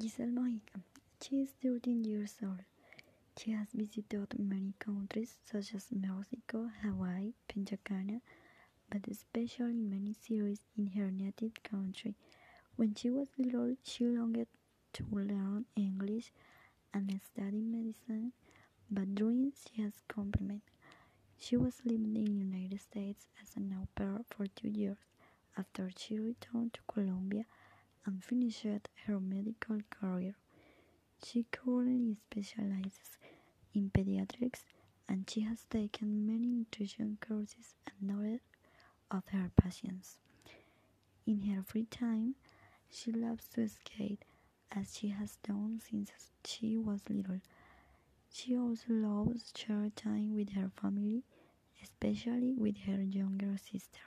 Giselle Mojica. She is 13 years old. She has visited many countries such as Mexico, Hawaii, Punta but especially many cities in her native country. When she was little, she longed to learn English and study medicine, but dreams she has complemented. She was living in the United States as an au pair for two years after she returned to Colombia and finished her medical career. She currently specializes in pediatrics and she has taken many nutrition courses and knowledge of her patients. In her free time, she loves to skate as she has done since she was little. She also loves share time with her family, especially with her younger sister.